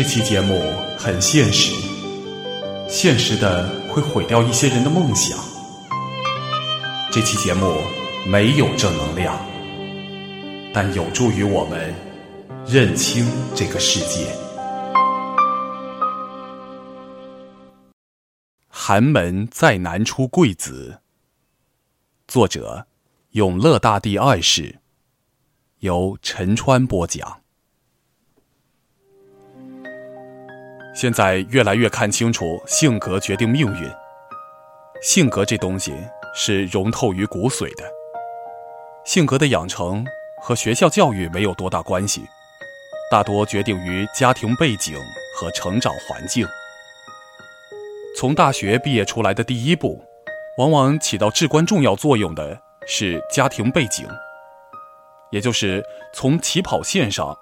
这期节目很现实，现实的会毁掉一些人的梦想。这期节目没有正能量，但有助于我们认清这个世界。寒门再难出贵子。作者：永乐大帝二世，由陈川播讲。现在越来越看清楚，性格决定命运。性格这东西是融透于骨髓的。性格的养成和学校教育没有多大关系，大多决定于家庭背景和成长环境。从大学毕业出来的第一步，往往起到至关重要作用的是家庭背景，也就是从起跑线上，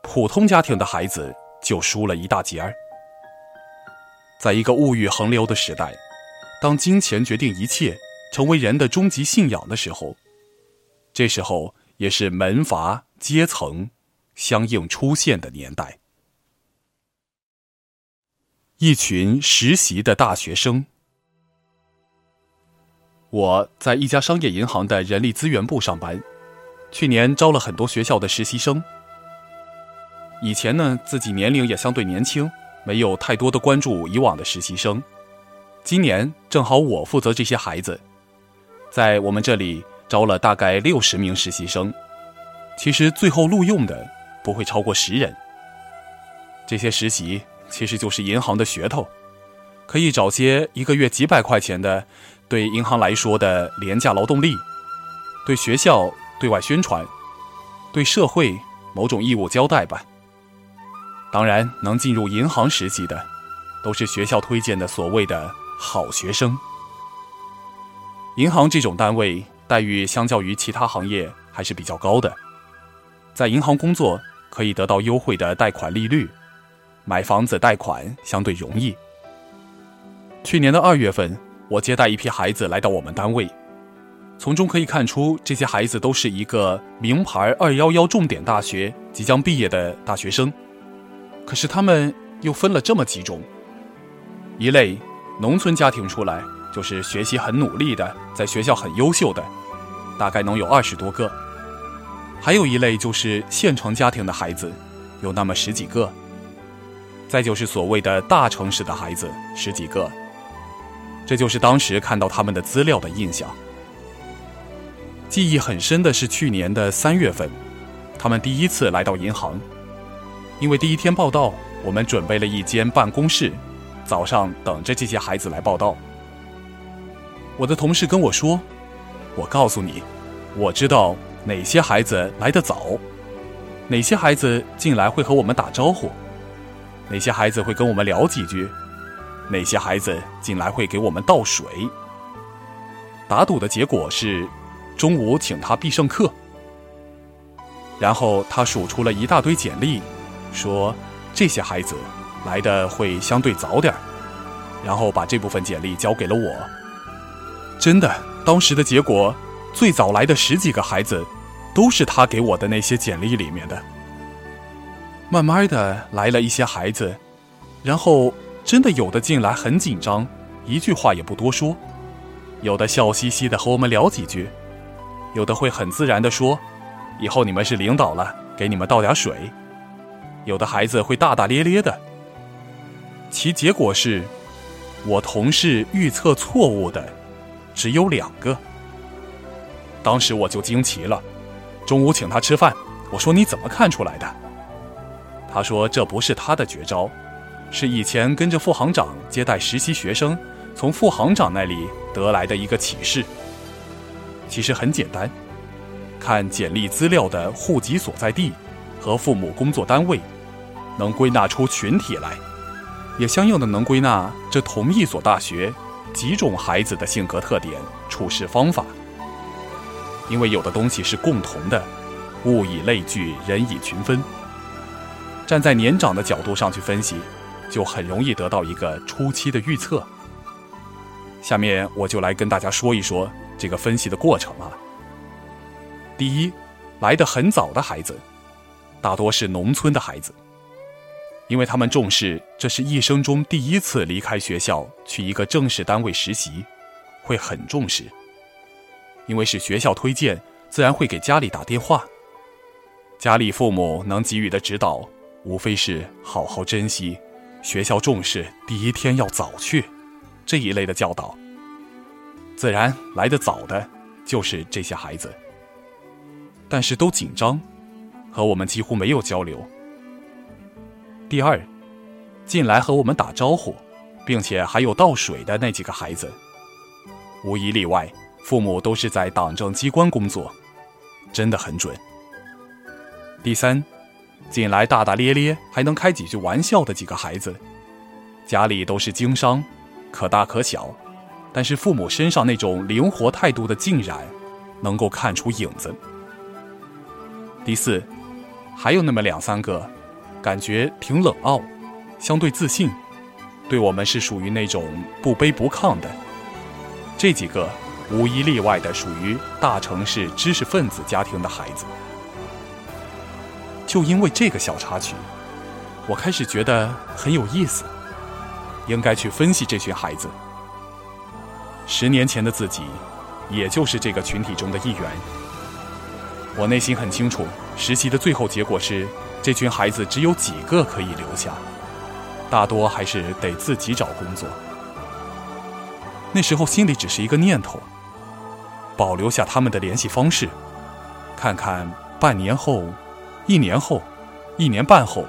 普通家庭的孩子就输了一大截儿。在一个物欲横流的时代，当金钱决定一切，成为人的终极信仰的时候，这时候也是门阀阶层相应出现的年代。一群实习的大学生，我在一家商业银行的人力资源部上班，去年招了很多学校的实习生。以前呢，自己年龄也相对年轻。没有太多的关注以往的实习生，今年正好我负责这些孩子，在我们这里招了大概六十名实习生，其实最后录用的不会超过十人。这些实习其实就是银行的噱头，可以找些一个月几百块钱的，对银行来说的廉价劳动力，对学校对外宣传，对社会某种义务交代吧。当然，能进入银行实习的，都是学校推荐的所谓的好学生。银行这种单位待遇相较于其他行业还是比较高的，在银行工作可以得到优惠的贷款利率，买房子贷款相对容易。去年的二月份，我接待一批孩子来到我们单位，从中可以看出，这些孩子都是一个名牌二幺幺重点大学即将毕业的大学生。可是他们又分了这么几种：一类农村家庭出来，就是学习很努力的，在学校很优秀的，大概能有二十多个；还有一类就是县城家庭的孩子，有那么十几个；再就是所谓的大城市的孩子，十几个。这就是当时看到他们的资料的印象。记忆很深的是去年的三月份，他们第一次来到银行。因为第一天报道，我们准备了一间办公室，早上等着这些孩子来报道。我的同事跟我说：“我告诉你，我知道哪些孩子来得早，哪些孩子进来会和我们打招呼，哪些孩子会跟我们聊几句，哪些孩子进来会给我们倒水。”打赌的结果是，中午请他必胜客。然后他数出了一大堆简历。说这些孩子来的会相对早点然后把这部分简历交给了我。真的，当时的结果，最早来的十几个孩子，都是他给我的那些简历里面的。慢慢的来了一些孩子，然后真的有的进来很紧张，一句话也不多说；有的笑嘻嘻的和我们聊几句；有的会很自然的说：“以后你们是领导了，给你们倒点水。”有的孩子会大大咧咧的，其结果是，我同事预测错误的只有两个。当时我就惊奇了，中午请他吃饭，我说你怎么看出来的？他说这不是他的绝招，是以前跟着副行长接待实习学生，从副行长那里得来的一个启示。其实很简单，看简历资料的户籍所在地。和父母工作单位，能归纳出群体来，也相应的能归纳这同一所大学几种孩子的性格特点、处事方法。因为有的东西是共同的，物以类聚，人以群分。站在年长的角度上去分析，就很容易得到一个初期的预测。下面我就来跟大家说一说这个分析的过程啊。第一，来的很早的孩子。大多是农村的孩子，因为他们重视这是一生中第一次离开学校去一个正式单位实习，会很重视。因为是学校推荐，自然会给家里打电话。家里父母能给予的指导，无非是好好珍惜，学校重视，第一天要早去，这一类的教导。自然来得早的，就是这些孩子。但是都紧张，和我们几乎没有交流。第二，进来和我们打招呼，并且还有倒水的那几个孩子，无一例外，父母都是在党政机关工作，真的很准。第三，进来大大咧咧，还能开几句玩笑的几个孩子，家里都是经商，可大可小，但是父母身上那种灵活态度的浸染，能够看出影子。第四，还有那么两三个。感觉挺冷傲，相对自信，对我们是属于那种不卑不亢的。这几个无一例外的属于大城市知识分子家庭的孩子。就因为这个小插曲，我开始觉得很有意思，应该去分析这群孩子。十年前的自己，也就是这个群体中的一员。我内心很清楚，实习的最后结果是。这群孩子只有几个可以留下，大多还是得自己找工作。那时候心里只是一个念头：保留下他们的联系方式，看看半年后、一年后、一年半后，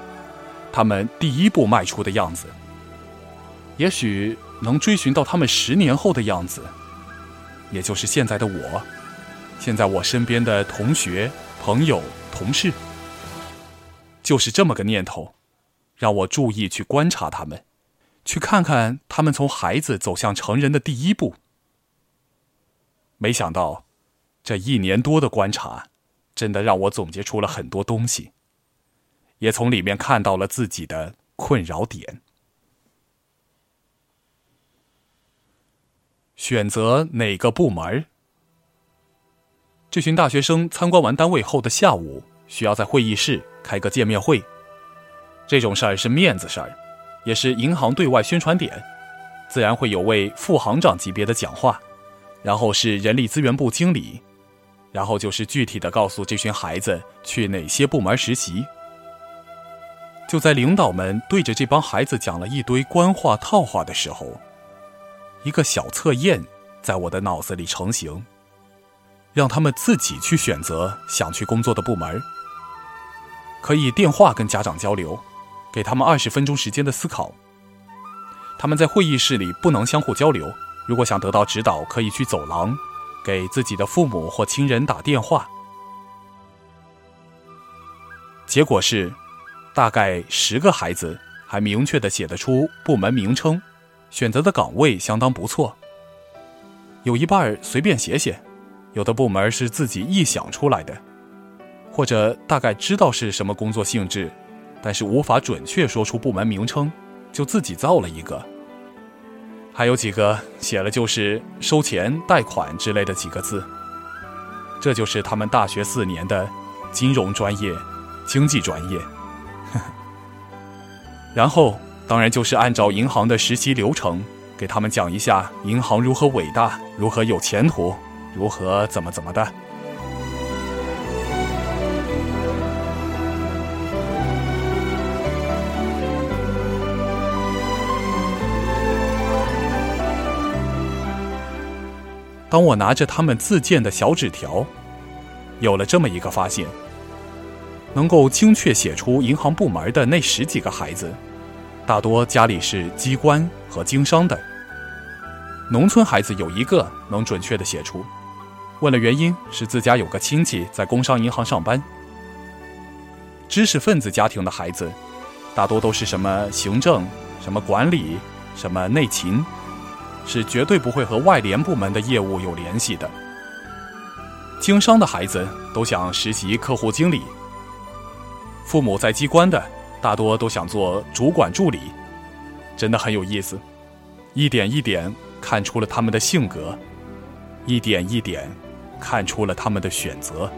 他们第一步迈出的样子。也许能追寻到他们十年后的样子，也就是现在的我，现在我身边的同学、朋友、同事。就是这么个念头，让我注意去观察他们，去看看他们从孩子走向成人的第一步。没想到，这一年多的观察，真的让我总结出了很多东西，也从里面看到了自己的困扰点。选择哪个部门？这群大学生参观完单位后的下午，需要在会议室。开个见面会，这种事儿是面子事儿，也是银行对外宣传点，自然会有位副行长级别的讲话，然后是人力资源部经理，然后就是具体的告诉这群孩子去哪些部门实习。就在领导们对着这帮孩子讲了一堆官话套话的时候，一个小测验在我的脑子里成型，让他们自己去选择想去工作的部门。可以电话跟家长交流，给他们二十分钟时间的思考。他们在会议室里不能相互交流，如果想得到指导，可以去走廊，给自己的父母或亲人打电话。结果是，大概十个孩子还明确的写得出部门名称，选择的岗位相当不错。有一半随便写写，有的部门是自己臆想出来的。或者大概知道是什么工作性质，但是无法准确说出部门名称，就自己造了一个。还有几个写了就是收钱、贷款之类的几个字。这就是他们大学四年的金融专业、经济专业。然后当然就是按照银行的实习流程，给他们讲一下银行如何伟大、如何有前途、如何怎么怎么的。当我拿着他们自荐的小纸条，有了这么一个发现：能够精确写出银行部门的那十几个孩子，大多家里是机关和经商的。农村孩子有一个能准确的写出，问了原因，是自家有个亲戚在工商银行上班。知识分子家庭的孩子，大多都是什么行政、什么管理、什么内勤。是绝对不会和外联部门的业务有联系的。经商的孩子都想实习客户经理，父母在机关的大多都想做主管助理，真的很有意思。一点一点看出了他们的性格，一点一点看出了他们的选择。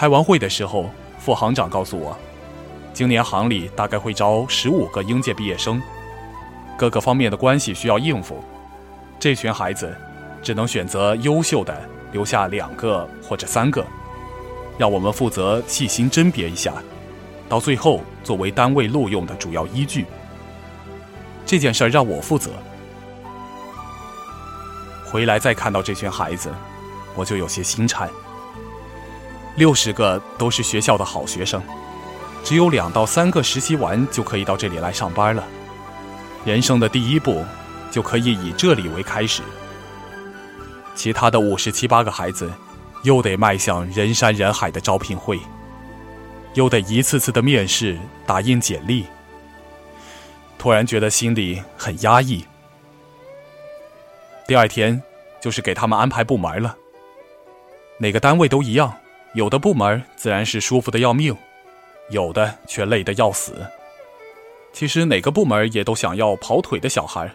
开完会的时候，副行长告诉我，今年行里大概会招十五个应届毕业生，各个方面的关系需要应付，这群孩子只能选择优秀的留下两个或者三个，让我们负责细心甄别一下，到最后作为单位录用的主要依据。这件事让我负责。回来再看到这群孩子，我就有些心颤。六十个都是学校的好学生，只有两到三个实习完就可以到这里来上班了。人生的第一步就可以以这里为开始，其他的五十七八个孩子又得迈向人山人海的招聘会，又得一次次的面试、打印简历。突然觉得心里很压抑。第二天就是给他们安排部门了。哪个单位都一样，有的部门自然是舒服的要命，有的却累得要死。其实哪个部门也都想要跑腿的小孩，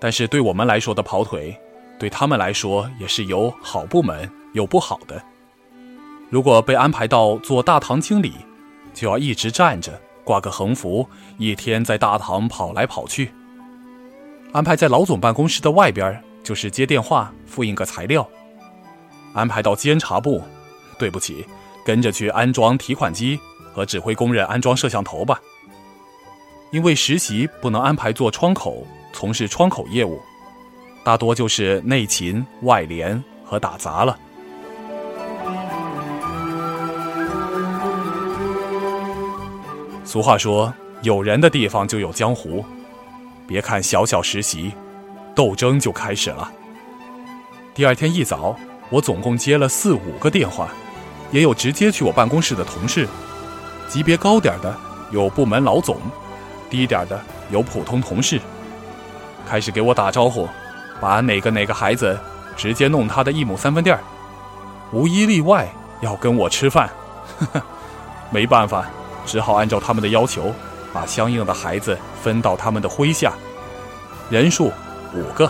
但是对我们来说的跑腿，对他们来说也是有好部门有不好的。如果被安排到做大堂经理，就要一直站着。挂个横幅，一天在大堂跑来跑去。安排在老总办公室的外边，就是接电话、复印个材料。安排到监察部，对不起，跟着去安装提款机和指挥工人安装摄像头吧。因为实习不能安排做窗口，从事窗口业务，大多就是内勤、外联和打杂了。俗话说：“有人的地方就有江湖。”别看小小实习，斗争就开始了。第二天一早，我总共接了四五个电话，也有直接去我办公室的同事。级别高点的有部门老总，低点的有普通同事。开始给我打招呼，把哪个哪个孩子直接弄他的一亩三分地儿，无一例外要跟我吃饭。没办法。只好按照他们的要求，把相应的孩子分到他们的麾下，人数五个，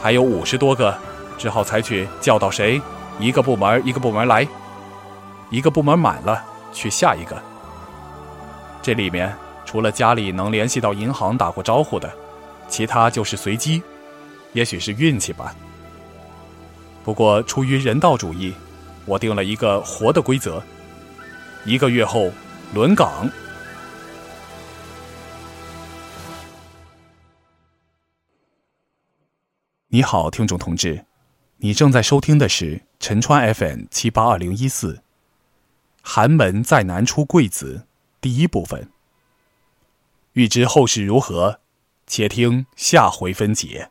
还有五十多个，只好采取叫到谁，一个部门一个部门来，一个部门满了去下一个。这里面除了家里能联系到银行打过招呼的，其他就是随机，也许是运气吧。不过出于人道主义，我定了一个活的规则。一个月后，轮岗。你好，听众同志，你正在收听的是陈川 FM 七八二零一四。寒门再难出贵子，第一部分。欲知后事如何，且听下回分解。